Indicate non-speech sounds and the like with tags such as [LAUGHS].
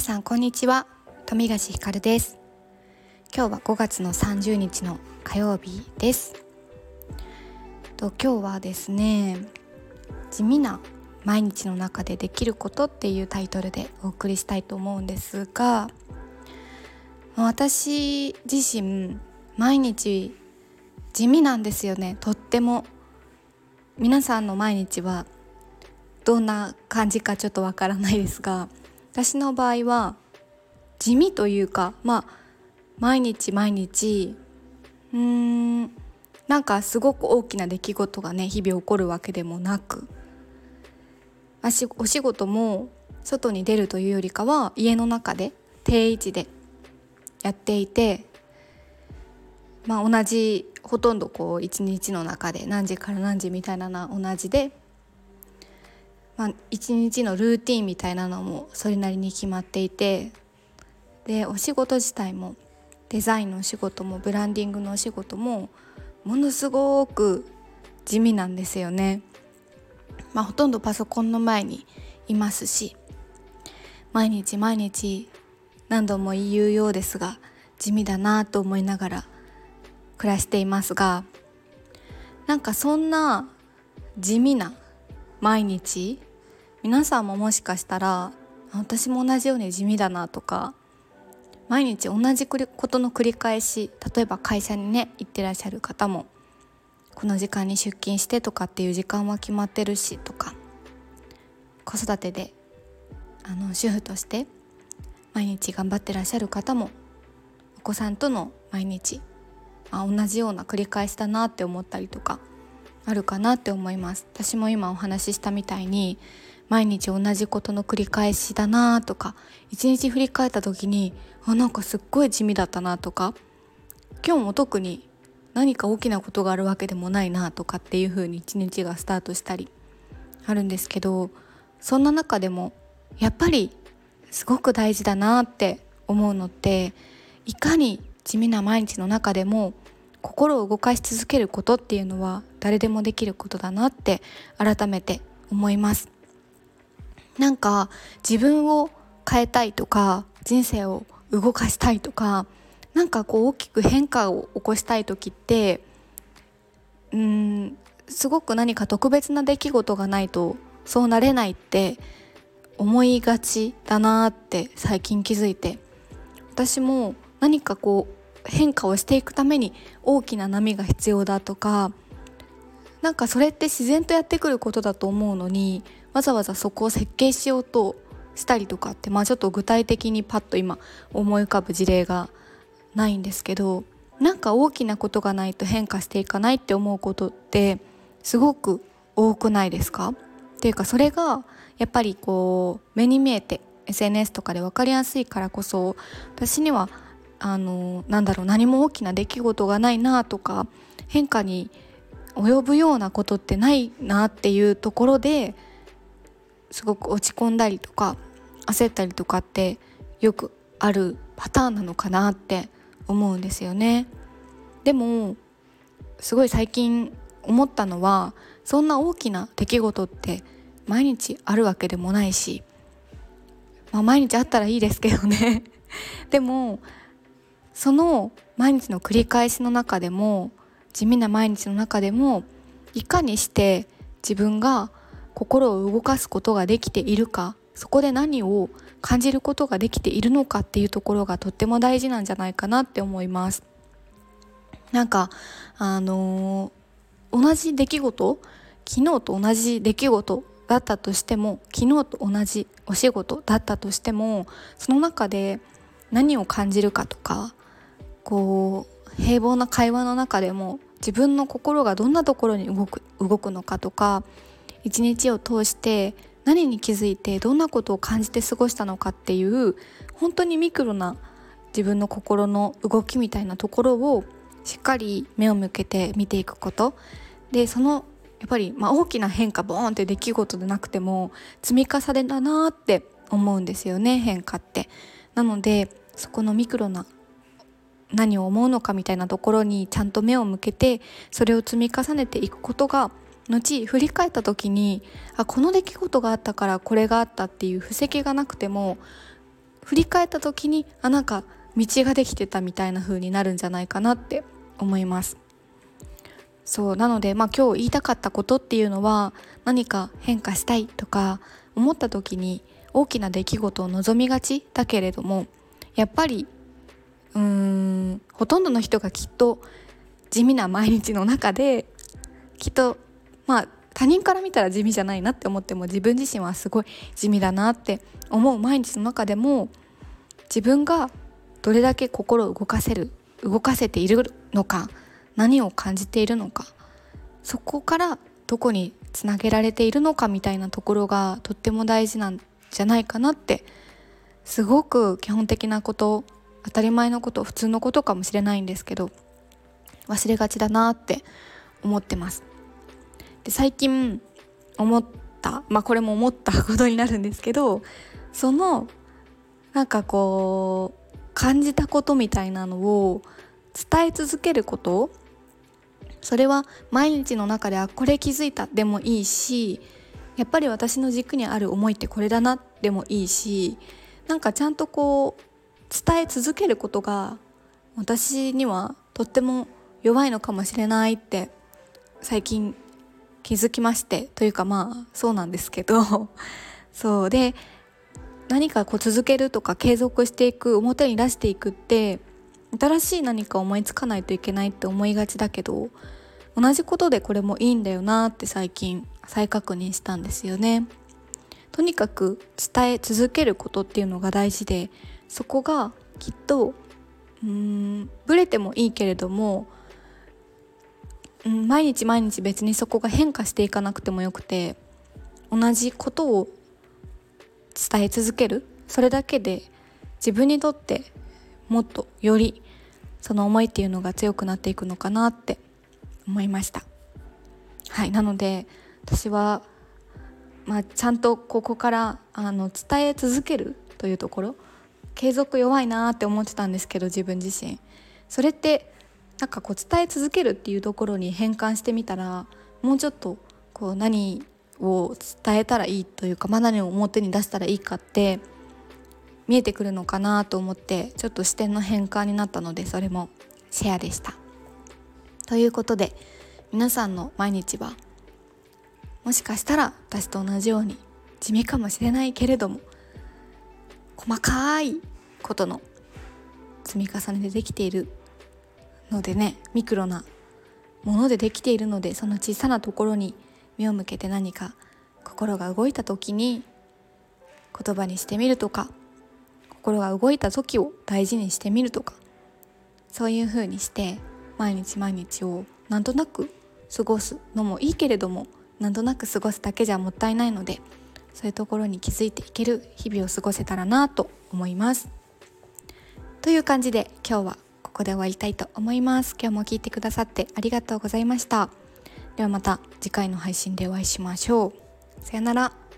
さんこんにちは。富樫ひかるです。今日は5月の30日の火曜日です。と今日はですね地味な毎日の中でできることっていうタイトルでお送りしたいと思うんですが私自身毎日地味なんですよね。とっても。皆さんの毎日はどんな感じかちょっとわからないですが私の場合は地味というかまあ毎日毎日うーんなんかすごく大きな出来事がね日々起こるわけでもなくお仕事も外に出るというよりかは家の中で定位置でやっていてまあ同じほとんどこう一日の中で何時から何時みたいなのは同じで、まあ、一日のルーティンみたいなのもそれなりに決まっていてでお仕事自体もデザインのお仕事もブランディングのお仕事もものすごく地味なんですよね。まあ、ほとんどパソコンの前にいますし毎日毎日何度も言うようですが地味だなと思いながら暮らしていますがなんかそんな地味な毎日皆さんももしかしたら私も同じように地味だなとか毎日同じことの繰り返し例えば会社にね行ってらっしゃる方もこの時間に出勤してとかっていう時間は決まってるしとか子育てであの主婦として毎日頑張ってらっしゃる方もお子さんとの毎日あ同じような繰り返しだなって思ったりとかあるかなって思います。私も今お話ししたみたいに毎日同じことの繰り返しだなとか一日振り返った時にあなんかすっごい地味だったなとか今日も特に何か大きなことがあるわけでもないなとかっていう風に一日がスタートしたりあるんですけどそんな中でもやっぱりすごく大事だなって思うのっていかに地味な毎日の中でも心を動かし続けることっていうのは誰でもできることだなって改めて思います。なんか自分を変えたいとか人生を動かしたいとかなんかこう大きく変化を起こしたい時ってうんすごく何か特別な出来事がないとそうなれないって思いがちだなって最近気づいて。私も何かこう変化をしていくために大きな波が必要だとかなんかそれって自然とやってくることだと思うのにわざわざそこを設計しようとしたりとかってまあちょっと具体的にパッと今思い浮かぶ事例がないんですけどなんか大きなことがないと変化していかないって思うことってすごく多くないですか？っていうかそれがやっぱりこう目に見えて SNS とかで分かりやすいからこそ私にはあのなんだろう何も大きな出来事がないなとか変化に及ぶようなことってないなっていうところですごく落ち込んだりとか焦ったりとかってよくあるパターンなのかなって思うんですよね。でもすごい最近思ったのはそんな大きな出来事って毎日あるわけでもないし、まあ、毎日あったらいいですけどね [LAUGHS] でもその毎日の繰り返しの中でも地味な毎日の中でもいかにして自分が心を動かすことができているかそこで何を感じることができているのかっていうところがとっても大事なんじゃないかなって思います。なんかあのー、同じ出来事昨日と同じ出来事だったとしても昨日と同じお仕事だったとしてもその中で何を感じるかとかこう平凡な会話の中でも自分の心がどんなところに動く動くのかとか一日を通して何に気づいてどんなことを感じて過ごしたのかっていう本当にミクロな自分の心の動きみたいなところをしっかり目を向けて見ていくことでそのやっぱり、まあ、大きな変化ボーンって出来事でなくても積み重ねだなって思うんですよね変化って。なのでそこのミクロな何を思うのかみたいなところにちゃんと目を向けてそれを積み重ねていくことが後振り返った時にあこの出来事があったからこれがあったっていう布石がなくても振り返った時にあなんか道ができてたみたいな風になるんじゃないかなって思います。そうなのでまあ今日言いたかったことっていうのは何か変化したいとか思った時に大きな出来事を望みがちだけれどもやっぱりうーんほとんどの人がきっと地味な毎日の中できっとまあ他人から見たら地味じゃないなって思っても自分自身はすごい地味だなって思う毎日の中でも自分がどれだけ心を動かせる動かせているのか何を感じているのかそこからどこにつなげられているのかみたいなところがとっても大事なんじゃないかなってすごく基本的なこと当たり前のこと普通のことかもしれないんですけど忘れがちだなって思ってます。で最近思ったまあこれも思ったことになるんですけどそのなんかこう感じたことみたいなのを伝え続けることそれは毎日の中であこれ気づいたでもいいしやっぱり私の軸にある思いってこれだなでもいいしなんかちゃんとこう伝え続けることが私にはとっても弱いのかもしれないって最近気づきましてというかまあそうなんですけど [LAUGHS] そうで何かこう続けるとか継続していく表に出していくって新しい何か思いつかないといけないって思いがちだけど同じことでこれもいいんだよなって最近再確認したんですよね。とにかく伝え続けることっていうのが大事でそこがきっとうーんブレてもいいけれども、うん、毎日毎日別にそこが変化していかなくてもよくて同じことを伝え続ける。それだけで自分にとってもっとよりその思いっていうのが強くなっていくのかなって思いました。はいなので私は、まあ、ちゃんとここからあの伝え続けるというところ継続弱いなって思ってたんですけど自分自身。それってなんかこう伝え続けるっていうところに変換してみたらもうちょっとこう何を伝えたらいいというか、まあ、何を表に出したらいいかって見えてくるのかなと思ってちょっと視点の変換になったのでそれもシェアでした。ということで皆さんの毎日はもしかしたら私と同じように地味かもしれないけれども細かいことの積み重ねでできているのでねミクロなものでできているのでその小さなところに目を向けて何か心が動いた時に言葉にしてみるとか心が動いた時を大事にしてみるとかそういう風にして毎日毎日をなんとなく過ごすのもいいけれどもなんとなく過ごすだけじゃもったいないのでそういうところに気づいていける日々を過ごせたらなと思います。という感じで今日はこで終わりたいと思います。今日も聞いてくださってありがとうございました。ではまた次回の配信でお会いしましょう。さよなら。